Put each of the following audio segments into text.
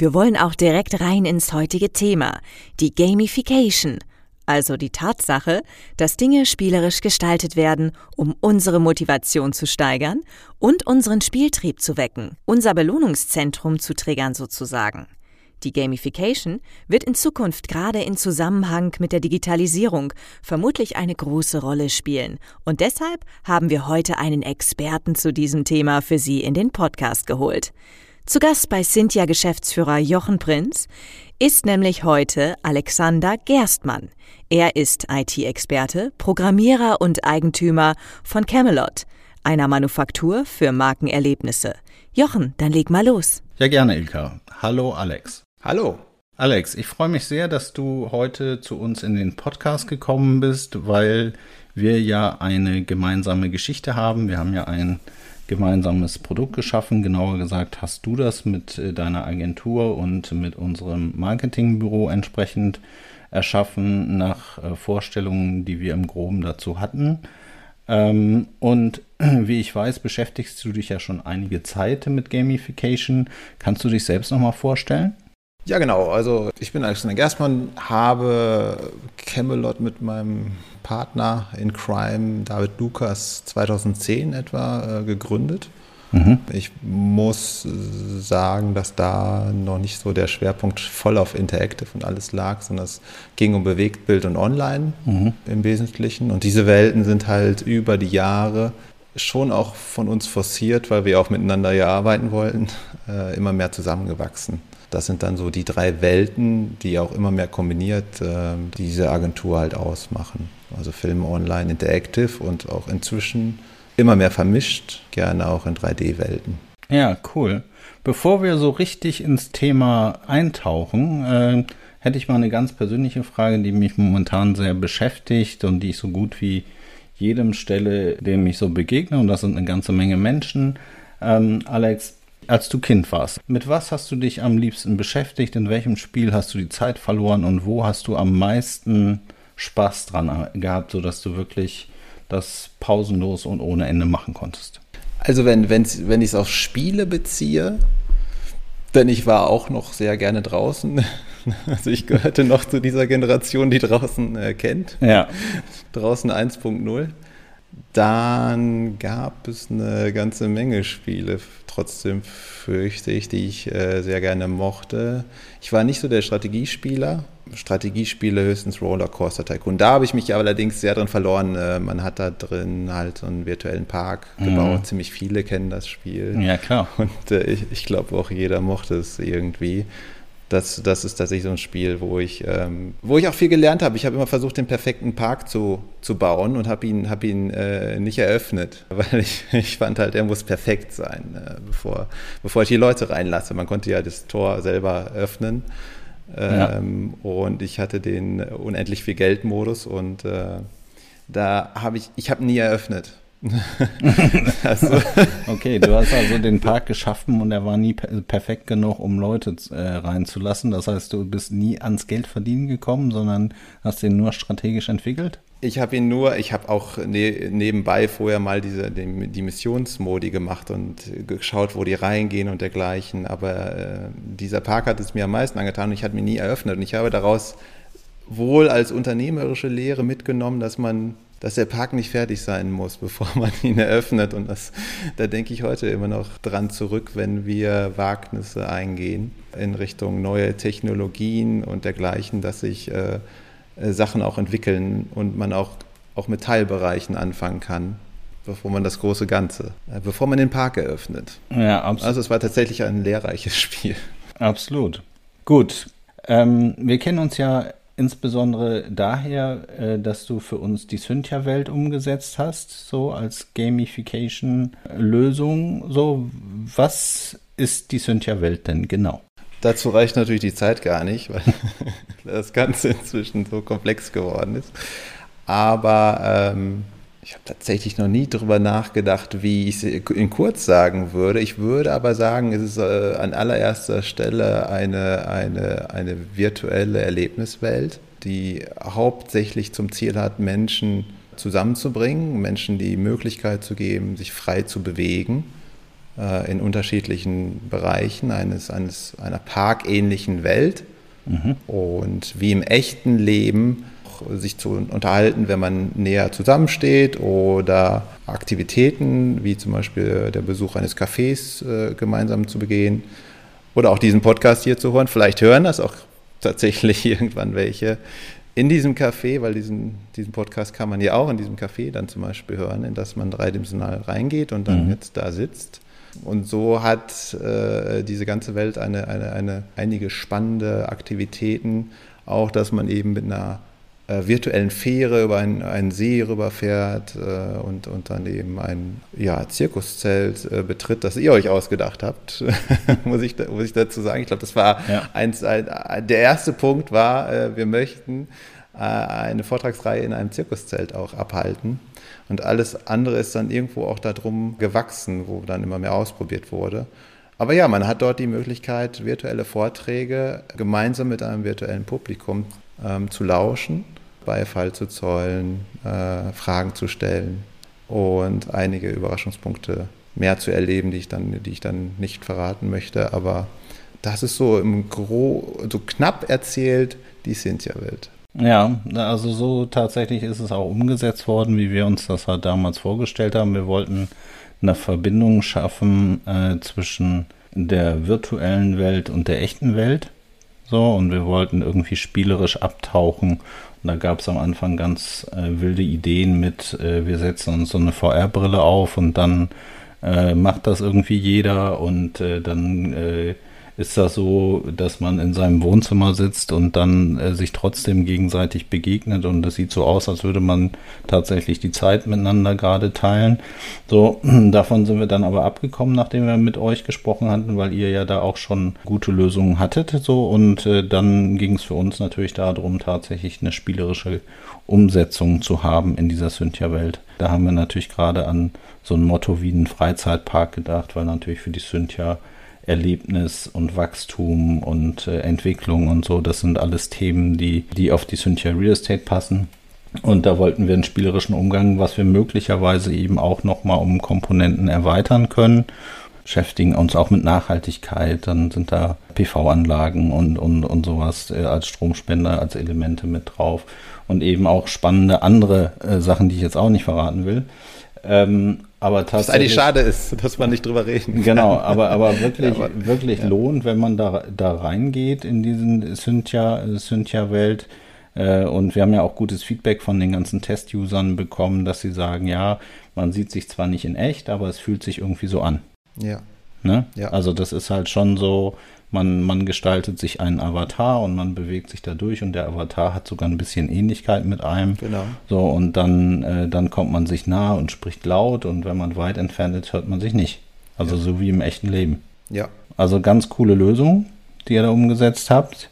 Wir wollen auch direkt rein ins heutige Thema, die Gamification, also die Tatsache, dass Dinge spielerisch gestaltet werden, um unsere Motivation zu steigern und unseren Spieltrieb zu wecken, unser Belohnungszentrum zu triggern sozusagen. Die Gamification wird in Zukunft gerade in Zusammenhang mit der Digitalisierung vermutlich eine große Rolle spielen. Und deshalb haben wir heute einen Experten zu diesem Thema für Sie in den Podcast geholt. Zu Gast bei Cynthia Geschäftsführer Jochen Prinz ist nämlich heute Alexander Gerstmann. Er ist IT-Experte, Programmierer und Eigentümer von Camelot, einer Manufaktur für Markenerlebnisse. Jochen, dann leg mal los. Ja, gerne, Ilka. Hallo, Alex. Hallo. Alex, ich freue mich sehr, dass du heute zu uns in den Podcast gekommen bist, weil wir ja eine gemeinsame Geschichte haben. Wir haben ja ein gemeinsames Produkt geschaffen. Genauer gesagt hast du das mit äh, deiner Agentur und mit unserem Marketingbüro entsprechend erschaffen nach äh, Vorstellungen, die wir im Groben dazu hatten. Ähm, und wie ich weiß, beschäftigst du dich ja schon einige Zeit mit Gamification. Kannst du dich selbst nochmal vorstellen? Ja, genau. Also ich bin Alexander Gerstmann, habe Camelot mit meinem Partner in Crime, David Lukas, 2010 etwa äh, gegründet. Mhm. Ich muss sagen, dass da noch nicht so der Schwerpunkt voll auf Interactive und alles lag, sondern es ging um Bewegtbild und Online mhm. im Wesentlichen. Und diese Welten sind halt über die Jahre schon auch von uns forciert, weil wir auch miteinander ja arbeiten wollten, äh, immer mehr zusammengewachsen. Das sind dann so die drei Welten, die auch immer mehr kombiniert äh, diese Agentur halt ausmachen. Also Film, Online, Interactive und auch inzwischen immer mehr vermischt, gerne auch in 3D-Welten. Ja, cool. Bevor wir so richtig ins Thema eintauchen, äh, hätte ich mal eine ganz persönliche Frage, die mich momentan sehr beschäftigt und die ich so gut wie jedem stelle, dem ich so begegne. Und das sind eine ganze Menge Menschen. Ähm, Alex, als du Kind warst. Mit was hast du dich am liebsten beschäftigt? In welchem Spiel hast du die Zeit verloren und wo hast du am meisten Spaß dran gehabt, sodass du wirklich das pausenlos und ohne Ende machen konntest? Also wenn, wenn, ich es auf Spiele beziehe, denn ich war auch noch sehr gerne draußen. Also ich gehörte noch zu dieser Generation, die draußen äh, kennt. Ja. Draußen 1.0. Dann gab es eine ganze Menge Spiele, trotzdem fürchte ich, die ich äh, sehr gerne mochte. Ich war nicht so der Strategiespieler. Strategiespiele höchstens Rollercoaster Tycoon. Da habe ich mich allerdings sehr drin verloren. Äh, man hat da drin halt so einen virtuellen Park mhm. gebaut. Ziemlich viele kennen das Spiel. Ja, klar. Und äh, ich, ich glaube auch jeder mochte es irgendwie das, das ist tatsächlich so ein Spiel, wo ich, ähm, wo ich auch viel gelernt habe. Ich habe immer versucht, den perfekten Park zu, zu bauen und habe ihn, hab ihn äh, nicht eröffnet, weil ich, ich fand halt, er muss perfekt sein, äh, bevor, bevor ich die Leute reinlasse. Man konnte ja das Tor selber öffnen. Ähm, ja. Und ich hatte den unendlich viel Geld-Modus und äh, da habe ich, ich habe nie eröffnet. also. Okay, du hast also den Park geschaffen und er war nie perfekt genug, um Leute äh, reinzulassen. Das heißt, du bist nie ans Geld verdienen gekommen, sondern hast den nur strategisch entwickelt? Ich habe ihn nur, ich habe auch ne, nebenbei vorher mal diese, die, die, Missionsmodi gemacht und geschaut, wo die reingehen und dergleichen. Aber äh, dieser Park hat es mir am meisten angetan und ich hatte ihn nie eröffnet. Und ich habe daraus wohl als unternehmerische Lehre mitgenommen, dass man dass der Park nicht fertig sein muss, bevor man ihn eröffnet. Und das, da denke ich heute immer noch dran zurück, wenn wir Wagnisse eingehen in Richtung neue Technologien und dergleichen, dass sich äh, äh, Sachen auch entwickeln und man auch, auch mit Teilbereichen anfangen kann bevor man das große Ganze, äh, bevor man den Park eröffnet. Ja, absolut. Also es war tatsächlich ein lehrreiches Spiel. Absolut. Gut. Ähm, wir kennen uns ja insbesondere daher, äh, dass du für uns die Cynthia-Welt umgesetzt hast, so als Gamification-Lösung. So, was ist die Cynthia-Welt denn genau? Dazu reicht natürlich die Zeit gar nicht, weil das Ganze inzwischen so komplex geworden ist. Aber ähm, ich habe tatsächlich noch nie darüber nachgedacht, wie ich es in kurz sagen würde. Ich würde aber sagen, es ist äh, an allererster Stelle eine, eine, eine virtuelle Erlebniswelt, die hauptsächlich zum Ziel hat, Menschen zusammenzubringen, Menschen die Möglichkeit zu geben, sich frei zu bewegen äh, in unterschiedlichen Bereichen eines, eines, einer parkähnlichen Welt. Mhm. Und wie im echten Leben sich zu unterhalten, wenn man näher zusammensteht oder Aktivitäten wie zum Beispiel der Besuch eines Cafés äh, gemeinsam zu begehen oder auch diesen Podcast hier zu hören. Vielleicht hören das auch tatsächlich irgendwann welche in diesem Café, weil diesen, diesen Podcast kann man ja auch in diesem Café dann zum Beispiel hören, in das man dreidimensional reingeht und dann mhm. jetzt da sitzt. Und so hat äh, diese ganze Welt eine, eine, eine, einige spannende Aktivitäten, auch dass man eben mit einer äh, virtuellen Fähre über einen, einen See rüberfährt äh, und, und dann eben ein ja, Zirkuszelt äh, betritt, das ihr euch ausgedacht habt, muss, ich, muss ich dazu sagen. Ich glaube, das war ja. eins, ein, der erste Punkt war, äh, wir möchten äh, eine Vortragsreihe in einem Zirkuszelt auch abhalten. Und alles andere ist dann irgendwo auch darum gewachsen, wo dann immer mehr ausprobiert wurde. Aber ja, man hat dort die Möglichkeit, virtuelle Vorträge gemeinsam mit einem virtuellen Publikum ähm, zu lauschen Beifall zu zollen, äh, Fragen zu stellen und einige Überraschungspunkte mehr zu erleben, die ich dann, die ich dann nicht verraten möchte. Aber das ist so im Gro so knapp erzählt die Cynthia-Welt. Ja, also so tatsächlich ist es auch umgesetzt worden, wie wir uns das halt damals vorgestellt haben. Wir wollten eine Verbindung schaffen äh, zwischen der virtuellen Welt und der echten Welt. So, und wir wollten irgendwie spielerisch abtauchen da gab es am Anfang ganz äh, wilde Ideen mit, äh, wir setzen uns so eine VR-Brille auf und dann äh, macht das irgendwie jeder und äh, dann äh, ist das so, dass man in seinem Wohnzimmer sitzt und dann äh, sich trotzdem gegenseitig begegnet und es sieht so aus, als würde man tatsächlich die Zeit miteinander gerade teilen. So, davon sind wir dann aber abgekommen, nachdem wir mit euch gesprochen hatten, weil ihr ja da auch schon gute Lösungen hattet. So, und äh, dann ging es für uns natürlich darum, tatsächlich eine spielerische Umsetzung zu haben in dieser Cynthia-Welt. Da haben wir natürlich gerade an so ein Motto wie einen Freizeitpark gedacht, weil natürlich für die Cynthia Erlebnis und Wachstum und äh, Entwicklung und so. Das sind alles Themen, die, die auf die Cynthia Real Estate passen. Und da wollten wir einen spielerischen Umgang, was wir möglicherweise eben auch nochmal um Komponenten erweitern können. Beschäftigen uns auch mit Nachhaltigkeit, dann sind da PV-Anlagen und, und, und sowas äh, als Stromspender, als Elemente mit drauf. Und eben auch spannende andere äh, Sachen, die ich jetzt auch nicht verraten will. Ähm, aber tatsächlich. Was eigentlich schade ist, dass man nicht drüber reden Genau, aber, aber wirklich, aber, wirklich ja. lohnt, wenn man da, da reingeht in diesen Cynthia-Welt. Äh, und wir haben ja auch gutes Feedback von den ganzen Test-Usern bekommen, dass sie sagen, ja, man sieht sich zwar nicht in echt, aber es fühlt sich irgendwie so an. Ja. Ne? ja. Also das ist halt schon so, man, man gestaltet sich einen Avatar und man bewegt sich da durch und der Avatar hat sogar ein bisschen Ähnlichkeit mit einem. Genau. So, und dann, äh, dann kommt man sich nah und spricht laut und wenn man weit entfernt ist, hört man sich nicht. Also ja. so wie im echten Leben. Ja. Also ganz coole Lösung, die ihr da umgesetzt habt.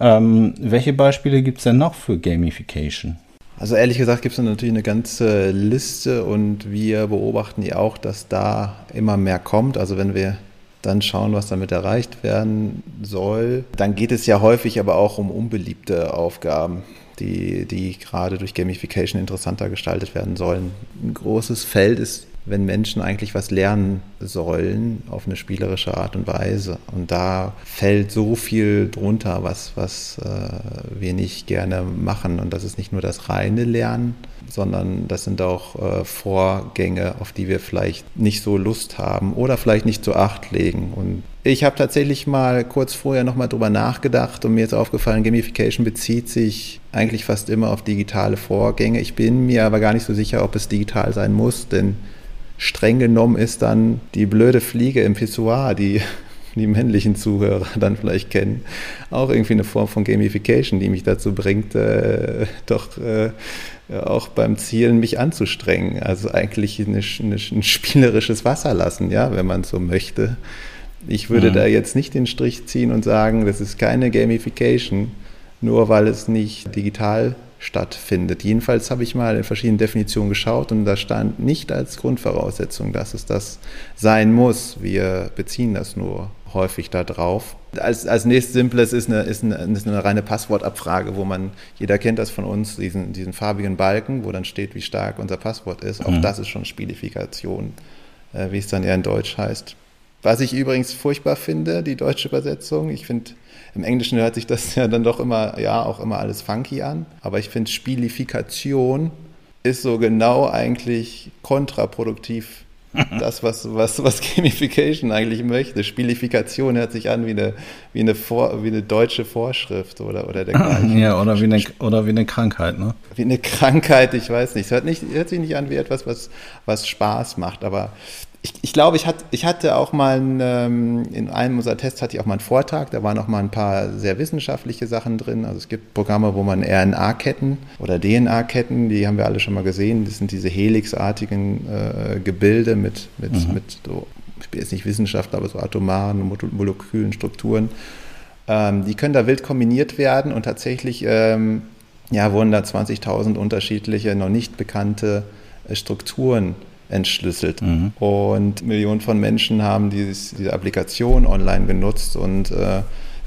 Ähm, welche Beispiele gibt es denn noch für Gamification? Also ehrlich gesagt gibt es natürlich eine ganze Liste und wir beobachten ja auch, dass da immer mehr kommt. Also wenn wir dann schauen, was damit erreicht werden soll. Dann geht es ja häufig aber auch um unbeliebte Aufgaben, die, die gerade durch Gamification interessanter gestaltet werden sollen. Ein großes Feld ist wenn Menschen eigentlich was lernen sollen auf eine spielerische Art und Weise. Und da fällt so viel drunter, was, was äh, wir nicht gerne machen. Und das ist nicht nur das reine Lernen, sondern das sind auch äh, Vorgänge, auf die wir vielleicht nicht so Lust haben oder vielleicht nicht so Acht legen. Und ich habe tatsächlich mal kurz vorher nochmal drüber nachgedacht und mir ist aufgefallen, Gamification bezieht sich eigentlich fast immer auf digitale Vorgänge. Ich bin mir aber gar nicht so sicher, ob es digital sein muss, denn streng genommen ist dann die blöde Fliege im Pissoir, die die männlichen Zuhörer dann vielleicht kennen, auch irgendwie eine Form von Gamification, die mich dazu bringt, äh, doch äh, auch beim Zielen mich anzustrengen. Also eigentlich eine, eine, ein spielerisches Wasser lassen, ja, wenn man so möchte. Ich würde mhm. da jetzt nicht den Strich ziehen und sagen, das ist keine Gamification, nur weil es nicht digital stattfindet. Jedenfalls habe ich mal in verschiedenen Definitionen geschaut und da stand nicht als Grundvoraussetzung, dass es das sein muss. Wir beziehen das nur häufig da drauf. Als, als nächstes Simples ist eine, ist, eine, ist eine reine Passwortabfrage, wo man, jeder kennt das von uns, diesen, diesen farbigen Balken, wo dann steht, wie stark unser Passwort ist. Auch mhm. das ist schon Spielifikation, äh, wie es dann eher in Deutsch heißt. Was ich übrigens furchtbar finde, die deutsche Übersetzung, ich finde, im Englischen hört sich das ja dann doch immer, ja, auch immer alles funky an. Aber ich finde, Spielifikation ist so genau eigentlich kontraproduktiv. Das, was, was, was Gamification eigentlich möchte. Spielifikation hört sich an wie eine, wie eine, Vor, wie eine deutsche Vorschrift oder, oder dergleichen. Ja, oder wie, eine, oder wie eine Krankheit, ne? Wie eine Krankheit, ich weiß nicht. Es hört, nicht, hört sich nicht an wie etwas, was, was Spaß macht, aber ich, ich glaube, ich, hat, ich hatte auch mal einen, ähm, in einem unserer Tests hatte ich auch mal einen Vortrag, da waren auch mal ein paar sehr wissenschaftliche Sachen drin. Also es gibt Programme, wo man RNA-Ketten oder DNA-Ketten, die haben wir alle schon mal gesehen, das sind diese helixartigen äh, Gebilde mit, mit, mhm. mit so, ich bin jetzt nicht Wissenschaftler, aber so atomaren, molekülen Strukturen. Ähm, die können da wild kombiniert werden und tatsächlich ähm, ja, wurden da 20.000 unterschiedliche, noch nicht bekannte äh, Strukturen entschlüsselt. Mhm. Und Millionen von Menschen haben dieses, diese Applikation online genutzt und äh,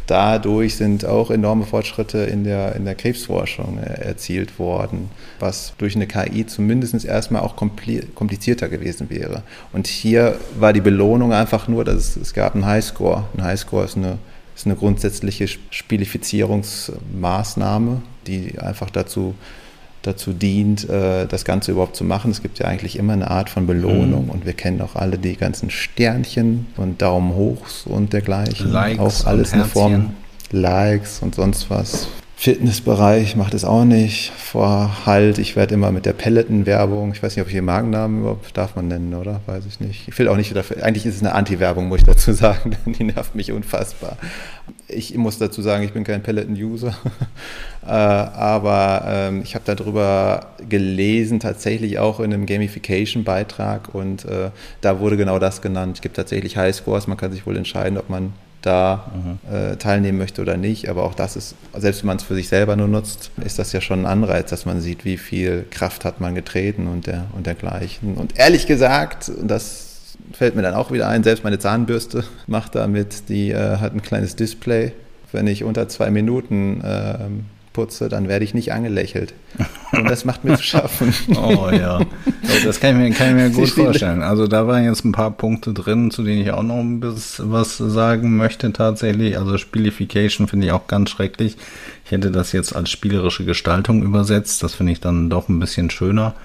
dadurch sind auch enorme Fortschritte in der, in der Krebsforschung äh, erzielt worden, was durch eine KI zumindest erstmal auch komplizierter gewesen wäre. Und hier war die Belohnung einfach nur, dass es, es gab einen Highscore. Ein Highscore ist eine, ist eine grundsätzliche Spielifizierungsmaßnahme, die einfach dazu dazu dient, äh, das Ganze überhaupt zu machen. Es gibt ja eigentlich immer eine Art von Belohnung mhm. und wir kennen auch alle die ganzen Sternchen und Daumen hochs und dergleichen. Likes auch alles eine Form Likes und sonst was. Fitnessbereich macht es auch nicht. Vor Halt, ich werde immer mit der Peloton-Werbung, ich weiß nicht, ob ich hier Magennamen überhaupt darf man nennen, oder? Weiß ich nicht. Ich will auch nicht dafür, eigentlich ist es eine Anti-Werbung, muss ich dazu sagen, die nervt mich unfassbar. Ich muss dazu sagen, ich bin kein Peloton-User, äh, aber ähm, ich habe darüber gelesen, tatsächlich auch in einem Gamification-Beitrag und äh, da wurde genau das genannt. Es gibt tatsächlich Highscores, man kann sich wohl entscheiden, ob man da mhm. äh, teilnehmen möchte oder nicht. Aber auch das ist, selbst wenn man es für sich selber nur nutzt, ist das ja schon ein Anreiz, dass man sieht, wie viel Kraft hat man getreten und, der, und dergleichen. Und ehrlich gesagt, und das fällt mir dann auch wieder ein, selbst meine Zahnbürste macht damit, die äh, hat ein kleines Display. Wenn ich unter zwei Minuten äh, putze, dann werde ich nicht angelächelt. Und das macht mir zu schaffen. oh ja, das kann ich mir, kann ich mir gut vorstellen. Also da waren jetzt ein paar Punkte drin, zu denen ich auch noch ein bisschen was sagen möchte tatsächlich. Also Spielification finde ich auch ganz schrecklich. Ich hätte das jetzt als spielerische Gestaltung übersetzt. Das finde ich dann doch ein bisschen schöner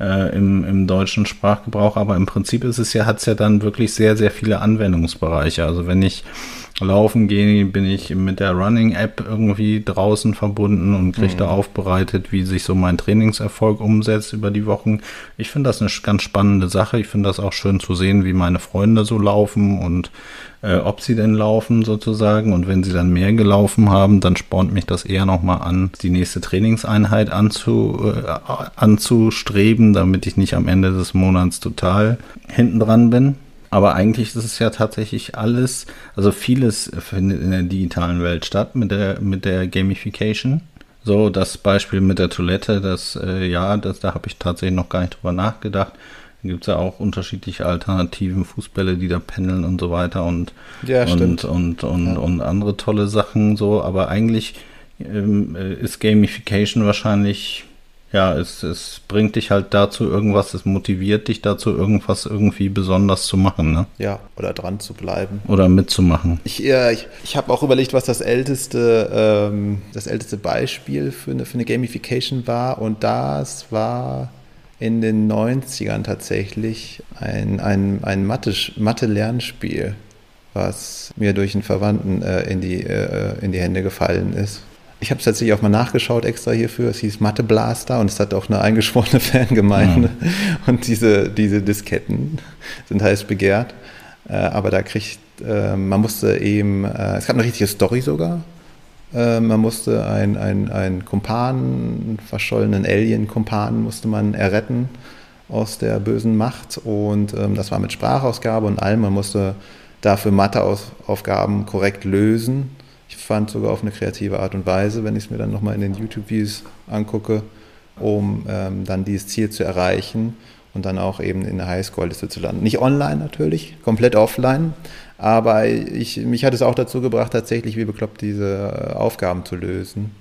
äh, im, im deutschen Sprachgebrauch. Aber im Prinzip ist es ja, hat es ja dann wirklich sehr, sehr viele Anwendungsbereiche. Also wenn ich laufen gehe, bin ich mit der Running-App irgendwie draußen verbunden und kriege mhm. da aufbereitet, wie sich so mein Trainingserfolg umsetzt über die Wochen. Ich finde das eine ganz spannende Sache. Ich finde das auch schön zu sehen, wie meine Freunde so laufen und äh, ob sie denn laufen sozusagen. Und wenn sie dann mehr gelaufen haben, dann spornt mich das eher nochmal an, die nächste Trainingseinheit anzu, äh, anzustreben, damit ich nicht am Ende des Monats total hinten dran bin. Aber eigentlich ist es ja tatsächlich alles, also vieles findet in der digitalen Welt statt mit der, mit der Gamification. So, das Beispiel mit der Toilette, das, äh, ja, das, da habe ich tatsächlich noch gar nicht drüber nachgedacht. Da gibt es ja auch unterschiedliche Alternativen, Fußbälle, die da pendeln und so weiter und, ja, und, und, und, ja. und andere tolle Sachen so. Aber eigentlich ähm, äh, ist Gamification wahrscheinlich ja, es, es bringt dich halt dazu irgendwas, es motiviert dich dazu, irgendwas irgendwie besonders zu machen, ne? Ja, oder dran zu bleiben. Oder mitzumachen. Ich, äh, ich, ich habe auch überlegt, was das älteste, ähm, das älteste Beispiel für eine, für eine Gamification war und das war in den 90ern tatsächlich ein, ein, ein Mathe-Lernspiel, was mir durch einen Verwandten äh, in, die, äh, in die Hände gefallen ist. Ich habe es tatsächlich auch mal nachgeschaut extra hierfür. Es hieß Mathe Blaster und es hat auch eine eingeschworene Fangemeinde. Mhm. Und diese, diese Disketten sind heiß begehrt. Äh, aber da kriegt, äh, man musste eben, äh, es gab eine richtige Story sogar. Äh, man musste ein, ein, ein Kumpan, einen verschollenen Alien-Kumpan musste man erretten aus der bösen Macht. Und ähm, das war mit Sprachausgabe und allem. Man musste dafür Matheaufgaben korrekt lösen. Ich fand sogar auf eine kreative Art und Weise, wenn ich es mir dann nochmal in den YouTube-Views angucke, um ähm, dann dieses Ziel zu erreichen und dann auch eben in der Highscore-Liste zu landen. Nicht online natürlich, komplett offline, aber ich, mich hat es auch dazu gebracht, tatsächlich wie bekloppt diese Aufgaben zu lösen,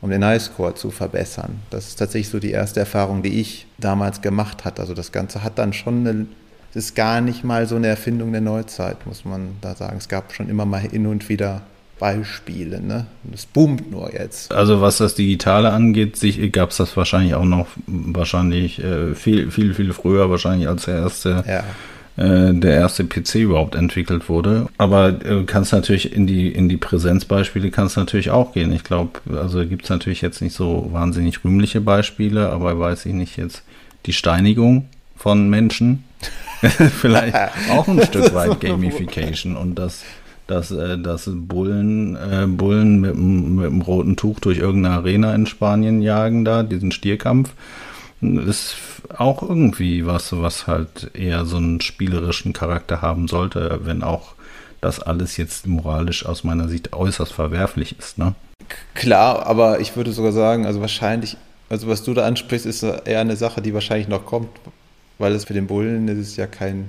um den Highscore zu verbessern. Das ist tatsächlich so die erste Erfahrung, die ich damals gemacht habe. Also das Ganze hat dann schon eine, das ist gar nicht mal so eine Erfindung der Neuzeit, muss man da sagen. Es gab schon immer mal hin und wieder Beispiele. Ne? Das boomt nur jetzt. Also was das Digitale angeht, gab es das wahrscheinlich auch noch wahrscheinlich äh, viel, viel, viel früher, wahrscheinlich als der erste, ja. äh, der erste PC überhaupt entwickelt wurde. Aber äh, kannst natürlich in die, in die Präsenzbeispiele kannst natürlich auch gehen. Ich glaube, also gibt es natürlich jetzt nicht so wahnsinnig rühmliche Beispiele, aber weiß ich nicht jetzt die Steinigung von Menschen. Vielleicht auch ein Stück weit Gamification und das dass, äh, dass Bullen, äh, Bullen mit, mit einem roten Tuch durch irgendeine Arena in Spanien jagen da, diesen Stierkampf. Ist auch irgendwie was, was halt eher so einen spielerischen Charakter haben sollte, wenn auch das alles jetzt moralisch aus meiner Sicht äußerst verwerflich ist, ne? Klar, aber ich würde sogar sagen, also wahrscheinlich, also was du da ansprichst, ist eher eine Sache, die wahrscheinlich noch kommt, weil es für den Bullen ist es ja kein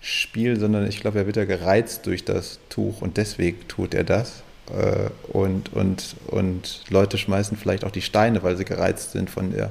Spiel, sondern ich glaube, er wird ja gereizt durch das Tuch und deswegen tut er das. Äh, und, und, und Leute schmeißen vielleicht auch die Steine, weil sie gereizt sind von der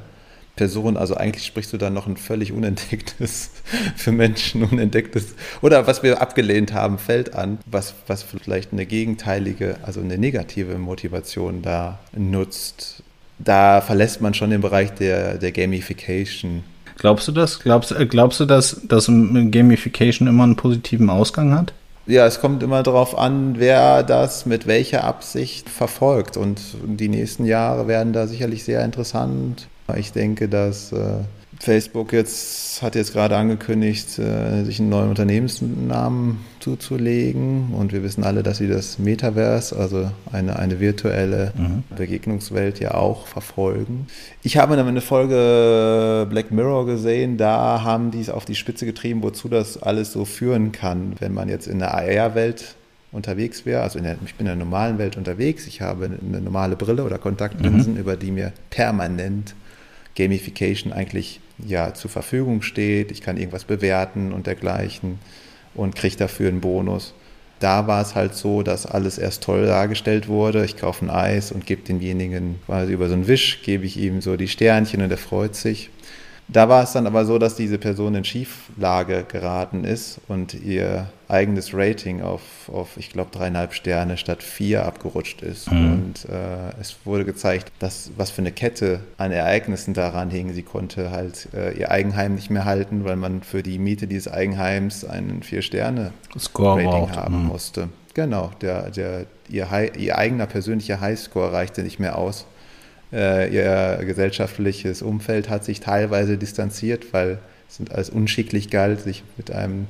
Person. Also eigentlich sprichst du da noch ein völlig unentdecktes, für Menschen unentdecktes, oder was wir abgelehnt haben, Feld an, was, was vielleicht eine gegenteilige, also eine negative Motivation da nutzt. Da verlässt man schon den Bereich der, der Gamification Glaubst du das? Glaubst, äh, glaubst du, dass, dass Gamification immer einen positiven Ausgang hat? Ja, es kommt immer darauf an, wer das mit welcher Absicht verfolgt. Und die nächsten Jahre werden da sicherlich sehr interessant. Ich denke, dass äh, Facebook jetzt hat jetzt gerade angekündigt, äh, sich einen neuen Unternehmensnamen zuzulegen. Und wir wissen alle, dass sie das Metaverse, also eine, eine virtuelle mhm. Begegnungswelt, ja auch verfolgen. Ich habe dann eine Folge Black Mirror gesehen, da haben die es auf die Spitze getrieben, wozu das alles so führen kann, wenn man jetzt in der AR-Welt unterwegs wäre. Also der, ich bin in der normalen Welt unterwegs, ich habe eine normale Brille oder Kontaktlinsen, mhm. über die mir permanent Gamification eigentlich ja zur Verfügung steht. Ich kann irgendwas bewerten und dergleichen und kriege dafür einen Bonus. Da war es halt so, dass alles erst toll dargestellt wurde. Ich kaufe ein Eis und gebe denjenigen quasi über so einen Wisch, gebe ich ihm so die Sternchen und er freut sich. Da war es dann aber so, dass diese Person in Schieflage geraten ist und ihr eigenes Rating auf, auf ich glaube, dreieinhalb Sterne statt vier abgerutscht ist. Mhm. Und äh, es wurde gezeigt, dass was für eine Kette an Ereignissen daran hing. Sie konnte halt äh, ihr Eigenheim nicht mehr halten, weil man für die Miete dieses Eigenheims einen Vier-Sterne-Rating haben mhm. musste. Genau, der, der, ihr, ihr eigener persönlicher Highscore reichte nicht mehr aus ihr gesellschaftliches Umfeld hat sich teilweise distanziert, weil es als unschicklich galt, sich mit einem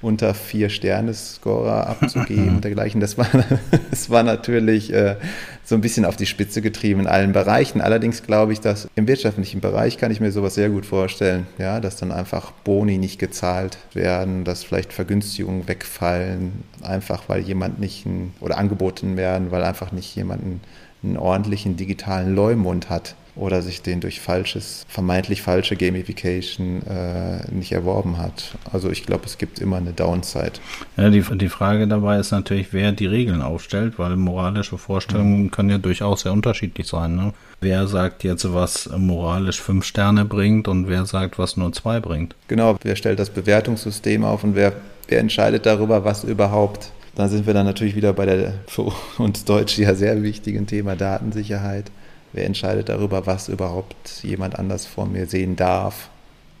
unter vier Sterne-Scorer abzugeben und dergleichen. Das war, das war natürlich äh, so ein bisschen auf die Spitze getrieben in allen Bereichen. Allerdings glaube ich, dass im wirtschaftlichen Bereich kann ich mir sowas sehr gut vorstellen, ja, dass dann einfach Boni nicht gezahlt werden, dass vielleicht Vergünstigungen wegfallen, einfach weil jemand nicht ein, oder angeboten werden, weil einfach nicht jemanden einen ordentlichen digitalen Leumund hat oder sich den durch falsches, vermeintlich falsche Gamification äh, nicht erworben hat. Also ich glaube, es gibt immer eine Downside. Ja, die, die Frage dabei ist natürlich, wer die Regeln aufstellt, weil moralische Vorstellungen mhm. können ja durchaus sehr unterschiedlich sein. Ne? Wer sagt jetzt, was moralisch fünf Sterne bringt und wer sagt, was nur zwei bringt? Genau, wer stellt das Bewertungssystem auf und wer, wer entscheidet darüber, was überhaupt da sind wir dann natürlich wieder bei der für uns Deutsche ja sehr wichtigen Thema Datensicherheit. Wer entscheidet darüber, was überhaupt jemand anders vor mir sehen darf?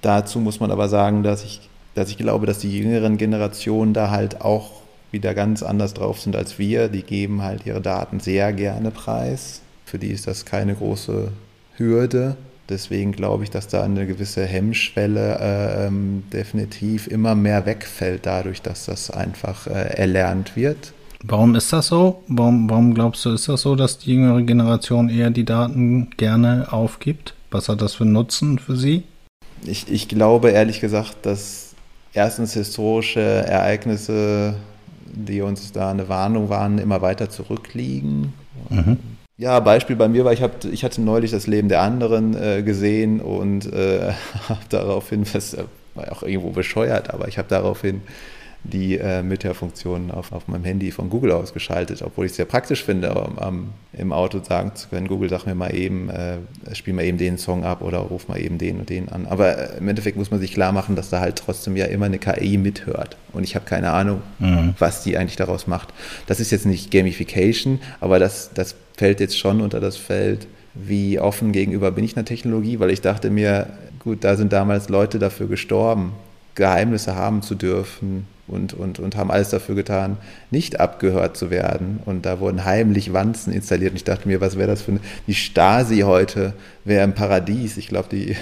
Dazu muss man aber sagen, dass ich, dass ich glaube, dass die jüngeren Generationen da halt auch wieder ganz anders drauf sind als wir. Die geben halt ihre Daten sehr gerne preis. Für die ist das keine große Hürde. Deswegen glaube ich, dass da eine gewisse Hemmschwelle äh, ähm, definitiv immer mehr wegfällt, dadurch, dass das einfach äh, erlernt wird. Warum ist das so? Warum, warum glaubst du, ist das so, dass die jüngere Generation eher die Daten gerne aufgibt? Was hat das für einen Nutzen für sie? Ich, ich glaube ehrlich gesagt, dass erstens historische Ereignisse die uns da eine Warnung waren, immer weiter zurückliegen. Mhm. Ja, Beispiel bei mir war, ich, hab, ich hatte neulich das Leben der anderen äh, gesehen und äh, habe daraufhin, das war auch irgendwo bescheuert, aber ich habe daraufhin die äh, Mittelfunktion auf, auf meinem Handy von Google ausgeschaltet, obwohl ich es sehr praktisch finde, um, im Auto sagen zu können, Google, sag mir mal eben, äh, spiel mal eben den Song ab oder ruf mal eben den und den an. Aber äh, im Endeffekt muss man sich klar machen, dass da halt trotzdem ja immer eine KI mithört. Und ich habe keine Ahnung, mhm. was die eigentlich daraus macht. Das ist jetzt nicht Gamification, aber das, das fällt jetzt schon unter das Feld, wie offen gegenüber bin ich einer Technologie, weil ich dachte mir, gut, da sind damals Leute dafür gestorben, Geheimnisse haben zu dürfen, und, und, und haben alles dafür getan, nicht abgehört zu werden. Und da wurden heimlich Wanzen installiert. Und ich dachte mir, was wäre das für eine. Die Stasi heute wäre im Paradies. Ich glaube, die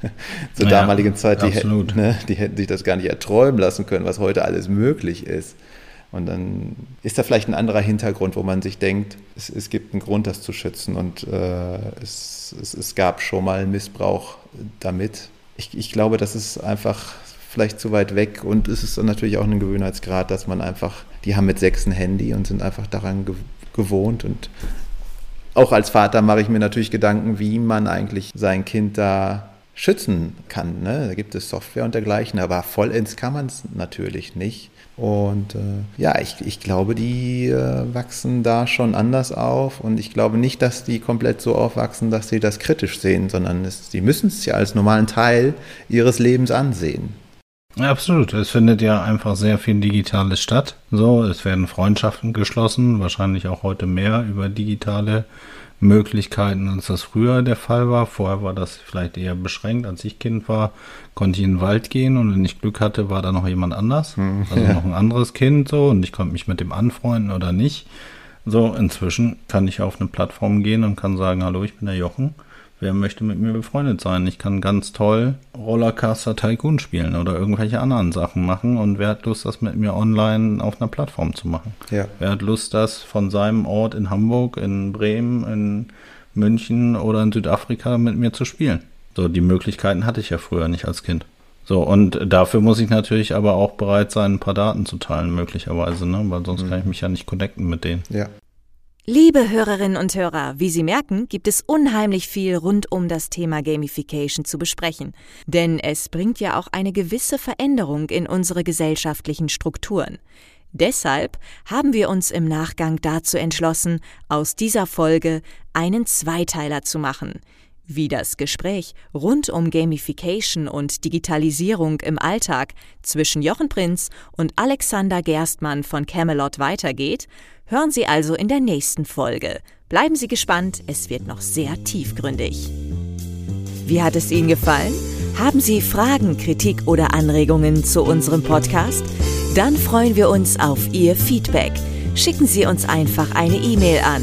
zur naja, damaligen Zeit, die hätten, ne, die hätten sich das gar nicht erträumen lassen können, was heute alles möglich ist. Und dann ist da vielleicht ein anderer Hintergrund, wo man sich denkt, es, es gibt einen Grund, das zu schützen. Und äh, es, es, es gab schon mal Missbrauch damit. Ich, ich glaube, das ist einfach vielleicht zu weit weg und es ist dann natürlich auch ein Gewöhnheitsgrad, dass man einfach, die haben mit sechs ein Handy und sind einfach daran gewohnt und auch als Vater mache ich mir natürlich Gedanken, wie man eigentlich sein Kind da schützen kann. Ne? Da gibt es Software und dergleichen, aber vollends kann man es natürlich nicht. Und äh, ja, ich, ich glaube, die äh, wachsen da schon anders auf und ich glaube nicht, dass die komplett so aufwachsen, dass sie das kritisch sehen, sondern es, sie müssen es ja als normalen Teil ihres Lebens ansehen. Ja, absolut. Es findet ja einfach sehr viel Digitales statt. So, es werden Freundschaften geschlossen, wahrscheinlich auch heute mehr über digitale Möglichkeiten, als das früher der Fall war. Vorher war das vielleicht eher beschränkt. Als ich Kind war, konnte ich in den Wald gehen und wenn ich Glück hatte, war da noch jemand anders. Hm, also ja. noch ein anderes Kind so und ich konnte mich mit dem anfreunden oder nicht. So, inzwischen kann ich auf eine Plattform gehen und kann sagen, hallo, ich bin der Jochen Wer möchte mit mir befreundet sein? Ich kann ganz toll Rollercaster Tycoon spielen oder irgendwelche anderen Sachen machen. Und wer hat Lust, das mit mir online auf einer Plattform zu machen? Ja. Wer hat Lust, das von seinem Ort in Hamburg, in Bremen, in München oder in Südafrika mit mir zu spielen? So, die Möglichkeiten hatte ich ja früher nicht als Kind. So, und dafür muss ich natürlich aber auch bereit sein, ein paar Daten zu teilen, möglicherweise, ne? Weil sonst mhm. kann ich mich ja nicht connecten mit denen. Ja. Liebe Hörerinnen und Hörer, wie Sie merken, gibt es unheimlich viel rund um das Thema Gamification zu besprechen. Denn es bringt ja auch eine gewisse Veränderung in unsere gesellschaftlichen Strukturen. Deshalb haben wir uns im Nachgang dazu entschlossen, aus dieser Folge einen Zweiteiler zu machen. Wie das Gespräch rund um Gamification und Digitalisierung im Alltag zwischen Jochen Prinz und Alexander Gerstmann von Camelot weitergeht, Hören Sie also in der nächsten Folge. Bleiben Sie gespannt, es wird noch sehr tiefgründig. Wie hat es Ihnen gefallen? Haben Sie Fragen, Kritik oder Anregungen zu unserem Podcast? Dann freuen wir uns auf Ihr Feedback. Schicken Sie uns einfach eine E-Mail an